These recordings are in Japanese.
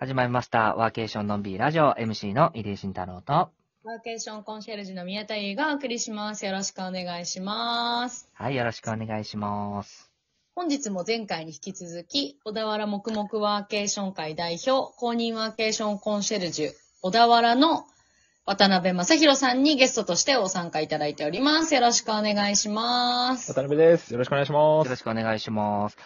始まりました。ワーケーションのんびりラジオ MC の入江慎太郎と。ワーケーションコンシェルジュの宮田優がお送りします。よろしくお願いします。はい、よろしくお願いします。本日も前回に引き続き、小田原黙々ワーケーション会代表、公認ワーケーションコンシェルジュ、小田原の渡辺正宏さんにゲストとしてご参加いただいております。よろしくお願いします。渡辺です。よろしくお願いします。よろしくお願いします。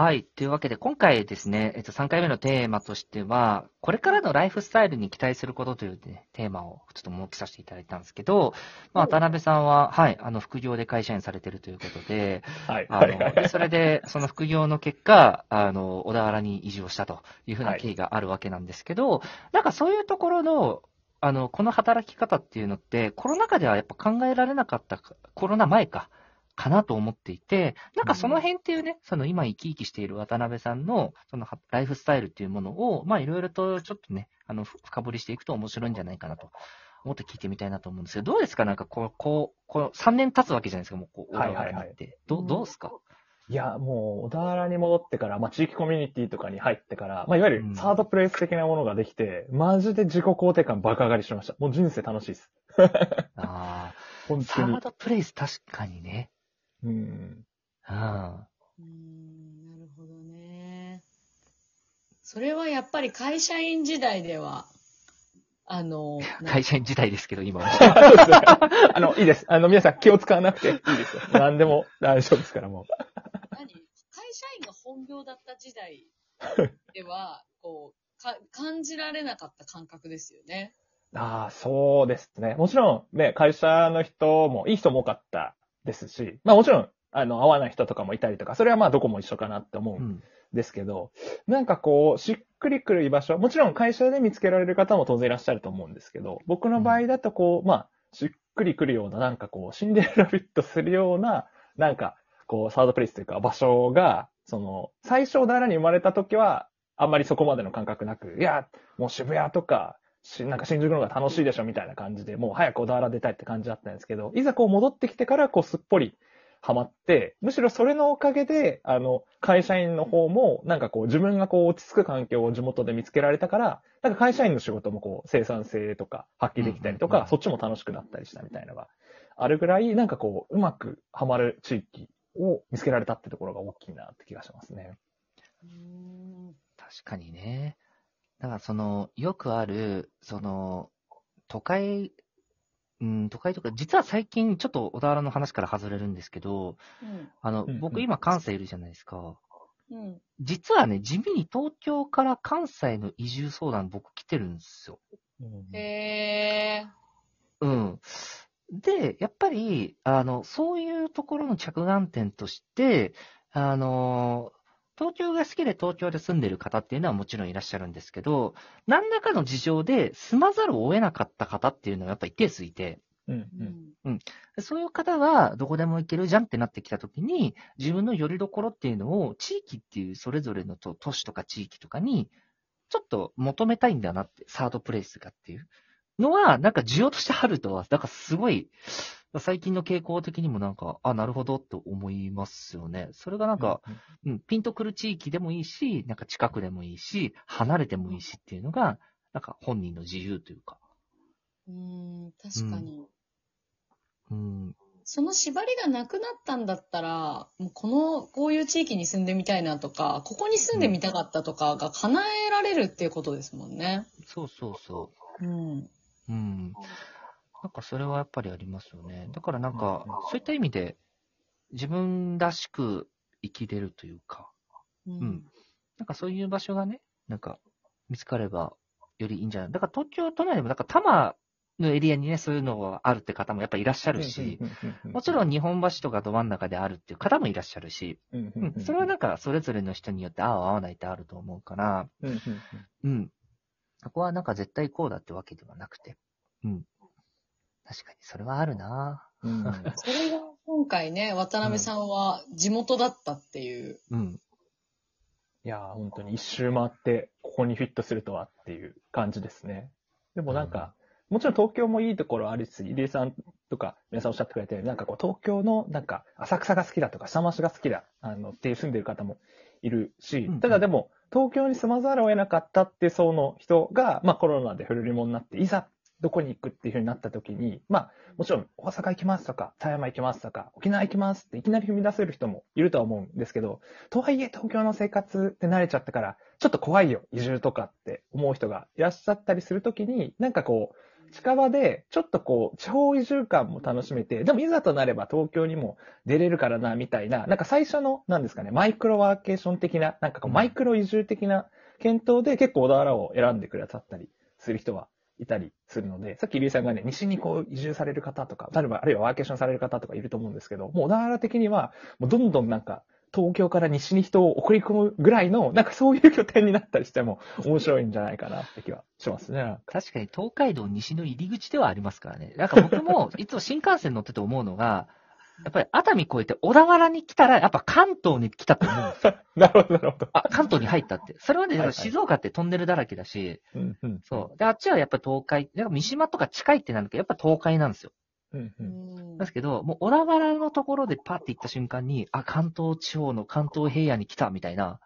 はい。というわけで、今回ですね、えっと、3回目のテーマとしては、これからのライフスタイルに期待することという、ね、テーマをちょっと設けさせていただいたんですけど、まあ、渡辺さんは、はい、あの、副業で会社員されてるということで、はい。あはい。はの、でい。それで、その副業の結果、あの、小田原に移住をしたというふうな経緯があるわけなんですけど、なんかそういうところの、あの、この働き方っていうのって、コロナ禍ではやっぱ考えられなかったか、コロナ前か、かなと思っていて、なんかその辺っていうね、その今生き生きしている渡辺さんの、そのはライフスタイルっていうものを、まあいろいろとちょっとね、あの、ふ深掘りしていくと面白いんじゃないかなと思って聞いてみたいなと思うんですけど、どうですか？なんかこう、こう、こう3年経つわけじゃないですか、もうこう、小田はいはいはい原に行って。どう、どうですか？いや、もう、小田原に戻ってから、まあ、地域コミュニティとかに入ってから、まあ、いわゆうんるサードプレイス的なものができて、マジで自己肯定感爆上がりしました。もう人生楽しいです。ああ。本当にサー。ドプレイス確かにね。うん。うん。うーん、なるほどね。それはやっぱり会社員時代では、あの、な会社員時代ですけど、今は。あの、いいです。あの、皆さん気を使わなくていいですよ。何でも大丈夫ですから、もう。何？会社員が本業だった時代では、こう、か感じられなかった感覚ですよね。ああ、そうですね。もちろん、ね、会社の人も、いい人も多かったですし、まあもちろん、あの、合わない人とかもいたりとか、それはまあどこも一緒かなって思ううんん。ですけど、なんかこう、しっくりくる居場所、もちろん会社で見つけられる方も当然いらっしゃると思うんですけど、僕の場合だとこう、まあ、しっくりくるような、なんかこう、シンデレラフィットするような、なんか、こう、サードプレイスというか場所が、その、最初小田原に生まれた時は、あんまりそこまでの感覚なく、いや、もう渋谷とか、しなんか新宿の方が楽しいでしょみたいな感じで、もう早く小田原出たいって感じだったんですけど、いざこう戻ってきてから、こうすっぽりハマって、むしろそれのおかげで、あの、会社員の方も、なんかこう自分がこう落ち着く環境を地元で見つけられたから、なんか会社員の仕事もこう生産性とか発揮できたりとか、そっちも楽しくなったりしたみたいなのがあるぐらい、なんかこう、うまくハマる地域を見つけられたってところが大きいなって気がしますね。うーん確かにね。だからその、よくある、その、都会、うん、都会とか、実は最近、ちょっと小田原の話から外れるんですけど、あの、うんうん僕今関西いるじゃないですか。うん。うん。実はね、地味に東京から関西の移住相談僕来てるんですよ。へー。うん。で、やっぱり、あの、そういうところの着眼点として、あの、東京が好きで東京で住んでる方っていうのはもちろんいらっしゃるんですけど、何らかの事情で住まざるを得なかった方っていうのはやっぱ一定数いて、うんうん。そういう方がどこでも行けるじゃんってなってきたときに、自分の拠り所っていうのを地域っていうそれぞれのと都市とか地域とかに、ちょっと求めたいんだなって、サードプレイスがっていうのは、なんか需要としてあるとは、なんかすごい、最近の傾向的にもなんか、あ、なるほどって思いますよね。それがなんか、うん、ピンとくる地域でもいいし、なんか近くでもいいし、離れてもいいしっていうのが、なんか本人の自由というか。うーん、確かに。うん、その縛りがなくなったんだったら、もうこの、こういう地域に住んでみたいなとか、ここに住んでみたかったとかが叶えられるっていうことですもんね。そうそうそう。うん。うん。なんかそれはやっぱりありますよね。だからなんかそういった意味で、自分らしく生きれるというか、ううん。なんかそういう場所がね、なんか見つかればよりいいんじゃないだから東京都内でも、なんか多摩のエリアにね、そういうのがあるって方もやっぱいらっしゃるし、もちろん、ん日本橋とかど真ん中であるっていう方もいらっしゃるし、うんうん。それはなんかそれぞれの人によって合う合わないってあると思うから、うん。そこはなんか絶対こうだってわけではなくて。うん。確かに、それはあるなうんうんそれが今回ね、渡辺さんは地元だったっていう。うん。いやー、本当に一周回って、ここにフィットするとはっていう感じですね。でもなんか、もちろん東京もいいところありつつ、入江さんとか皆さんおっしゃってくれて、なんかこう東京のなんか浅草が好きだとか下町が好きだ、あのっていう住んでる方もいるしうんうん、ただでも東京に住まざるを得なかったっていう層の人が、まあコロナでフルリモになって、いざどこに行くっていうふうになった時に、まあもちろん大阪行きますとか、富山行きますとか、沖縄行きますっていきなり踏み出せる人もいるとは思うんですけど、とはいえ東京の生活って慣れちゃったから、ちょっと怖いよ、移住とかって思う人がいらっしゃったりするときに、なんかこう、近場で、ちょっとこう、地方移住感も楽しめて、でもいざとなれば東京にも出れるからな、みたいな、なんか最初の、なんですかね、マイクロワーケーション的な、なんかこう、マイクロ移住的な検討で結構小田原を選んでくださったりする人はいたりするので、さっき竜さんがね、西にこう移住される方とか、例えばあるいはワーケーションされる方とかいると思うんですけど、もう小田原的には、もうどんどんなんか、東京から西に人を送り込むぐらいの、なんかそういう拠点になったりしても面白いんじゃないかなって気はしますね。確かに東海道西の入り口ではありますからね。なんか僕もいつも新幹線乗ってて思うのが、やっぱり熱海越えて小田原に来たら、やっぱ関東に来たと思うんですよ。なるほど、なるほど。あ、関東に入ったって。それまではいはい静岡ってトンネルだらけだし、うん、うん。そう。で、あっちはやっぱり東海、なんか三島とか近いってなるけど、やっぱ東海なんですよ。うん、ううん。んですけど、もう小田原のところでパッて行った瞬間に、あ、関東地方の関東平野に来たみたいな、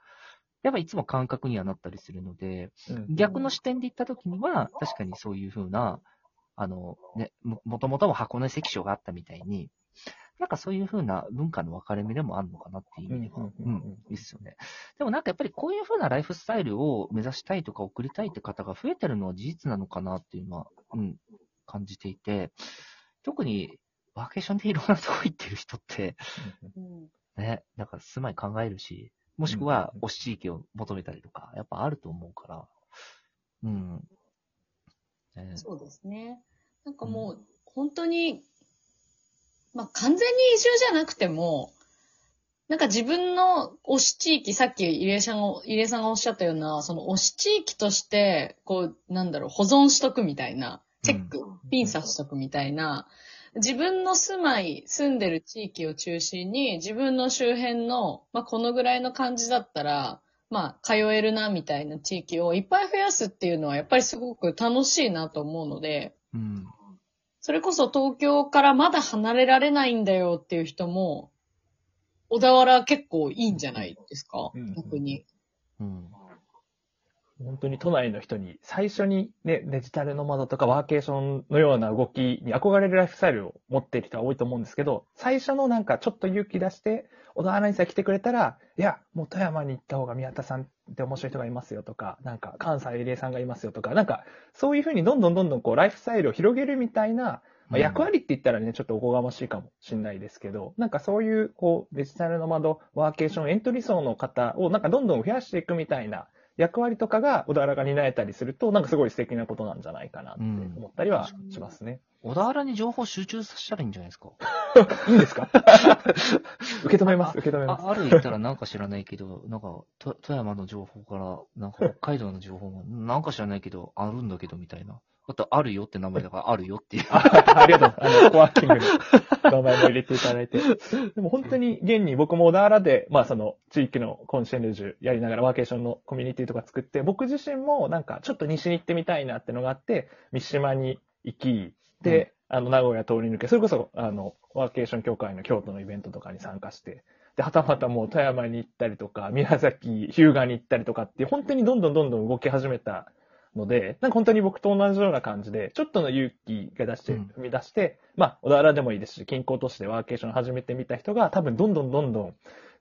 やっぱいつも感覚にはなったりするので、うん逆の視点で行った時には、確かにそういう風な、あの、ね、も、もともとも箱根関所があったみたいに、なんかそういう風な文化の分かれ目でもあるのかなっていう意味では、ううんいいっすよね。でもなんかやっぱりこういう風なライフスタイルを目指したいとか送りたいって方が増えてるのは事実なのかなっていうのは、うん、感じていて、特にワーケーションでいろんなとこ行ってる人って、うんね、なんか住まい考えるし、もしくはうん推し地域を求めたりとか、やっぱあると思うから、うん。ね。そうですね。なんかもう、本当に、まあ、完全に移住じゃなくても、なんか自分の推し地域、さっき入江さんが、入江さんがおっしゃったような、その推し地域として、こう、なんだろう、保存しとくみたいな、チェック、ピン刺しとくみたいな、自分の住まい、住んでる地域を中心に、自分の周辺の、まあ、このぐらいの感じだったら、まあ、通えるな、みたいな地域をいっぱい増やすっていうのは、やっぱりすごく楽しいなと思うので、うん。それこそ東京からまだ離れられないんだよっていう人も、小田原結構いいんじゃないですか、うん逆に。うん。本当に都内の人に最初にね、デジタルノマドとかワーケーションのような動きに憧れるライフスタイルを持っている人は多いと思うんですけど、最初のなんかちょっと勇気出して、小田原にさえ来てくれたら、いや、もう富山に行った方が宮田さんって面白い人がいますよとか、なんか関西入江さんがいますよとか、なんかそういうふうにどんどんどんどんこうライフスタイルを広げるみたいな、まあ、役割って言ったらね、ちょっとおこがましいかもしれないですけど、なんかそういう、こう、デジタルノマド、ワーケーション、エントリー層の方を、なんかどんどん増やしていくみたいな役割とかが、小田原が担えたりすると、なんかすごい素敵なことなんじゃないかなって思ったりはしますね。小田原に情報集中させたらいいんじゃないですか？いいんですか？受け止めます、受け止めます。あ、ある行ったらなんか知らないけど、なんか、と富山の情報から、なんか 北海道の情報も、なんか知らないけど、あるんだけど、みたいな。あと、あるよって名前だから、あるよっていう。あありがとう。あの、コワーキングの名前も入れていただいて。でも本当に現に僕も小田原で、まあその地域のコンシェルジュやりながらワーケーションのコミュニティとか作って、僕自身もなんかちょっと西に行ってみたいなってのがあって、三島に行き、で、あの、名古屋通り抜け、それこそ、あの、ワーケーション協会の京都のイベントとかに参加して、で、はたまたもう富山に行ったりとか、宮崎、日向に行ったりとかって、本当にどんどんどんどん動き始めたので、なんか本当に僕と同じような感じで、ちょっとの勇気が出して、うん。踏み出して、まあ、小田原でもいいですし、近郊都市でワーケーション始めてみた人が、多分どんどんどんどん、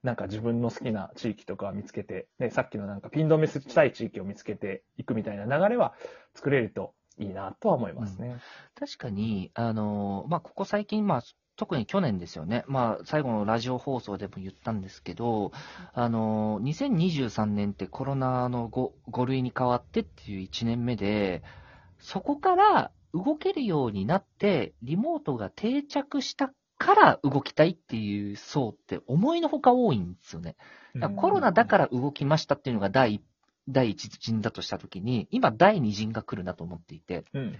なんか自分の好きな地域とかを見つけて、ね、さっきのなんかピン止めしたい地域を見つけていくみたいな流れは作れるといいなとは思いますね。確かに、あの、まあ、ここ最近、まあ、特に去年ですよね。まあ、最後のラジオ放送でも言ったんですけど、あの、2023年ってコロナの 5, 類に変わってっていう1年目で、そこから動けるようになって、リモートが定着したから動きたいっていう層って思いのほか多いんですよね。だからコロナだから動きましたっていうのが第一第一陣だとしたときに、今第二陣が来るなと思っていて、うん。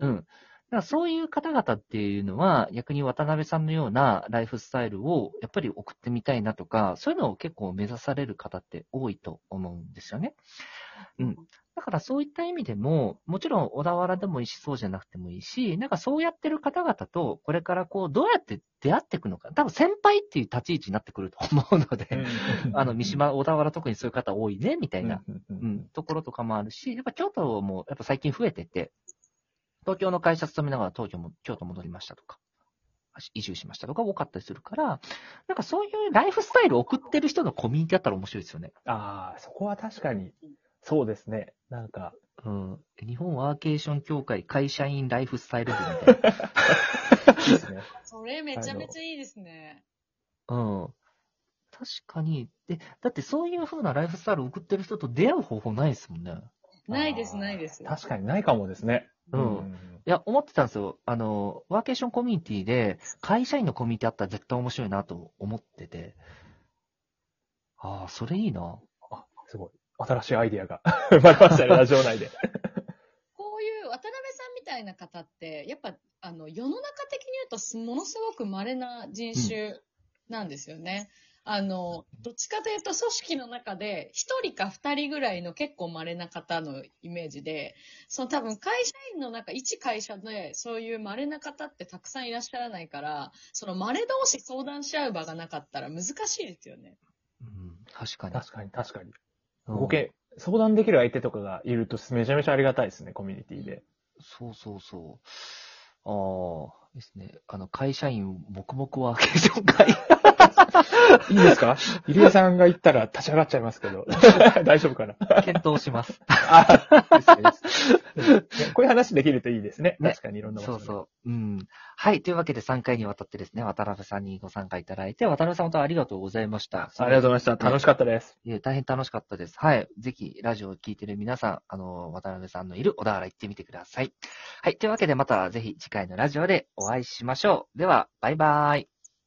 うん。うん。だからそういう方々っていうのは、逆に渡辺さんのようなライフスタイルをやっぱり送ってみたいなとか、そういうのを結構目指される方って多いと思うんですよね。うん。だからそういった意味でも、もちろん小田原でもいいし、そうじゃなくてもいいし、なんかそうやってる方々と、これからこう、どうやって出会っていくのか。多分先輩っていう立ち位置になってくると思うので、あの、三島、小田原特にそういう方多いね、みたいな、うん。うん、ところとかもあるし、やっぱ京都もやっぱ最近増えてて、東京の会社勤めながら東京も、京都戻りましたとか、移住しましたとか多かったりするから、なんかそういうライフスタイルを送ってる人のコミュニティだったら面白いですよね。ああ、そこは確かに、そうですね。なんか、うん。日本ワーケーション協会会社員ライフスタイル部みたいな。いいですね。それめちゃめちゃいいですね。うん。確かに。で、だってそういう風なライフスタイルを送ってる人と出会う方法ないですもんね。ないです、ないです。確かにないかもですね。うんいや、思ってたんですよ。あの、ワーケーションコミュニティで、会社員のコミュニティあったら絶対面白いなと思ってて。ああ、それいいな。あ、すごい。新しいアイディアが生まれましたね、ラジオ内で。こういう渡辺さんみたいな方って、やっぱ、あの、世の中的に言うとす、ものすごく稀な人種なんですよね。あの、どっちかというと組織の中で、一人か二人ぐらいの結構稀な方のイメージで、その多分会社員の中、一会社で、そういう稀な方ってたくさんいらっしゃらないから、その稀同士相談し合う場がなかったら難しいですよね。うん、確かに。確かに、確かに。うんごけ、相談できる相手とかがいるとめちゃめちゃありがたいですね、コミュニティで。そうそうそう。ああ、ですね。あの、会社員、黙々ワーケーション会。いいですか？入江さんが言ったら立ち上がっちゃいますけど。大丈夫かな？検討します。あですこういう話できるといいですね。ね確かにいろんな場所でそうそう。うん。はい。というわけで3回にわたってですね、渡辺さんにご参加いただいて、渡辺さん本当ありがとうございました。ありがとうございました。楽しかったです。いえ、大変楽しかったです。はい。ぜひ、ラジオを聞いてる皆さん、あの、渡辺さんのいる小田原行ってみてください。はい。というわけで、またぜひ次回のラジオでお会いしましょう。では、バイバーイ。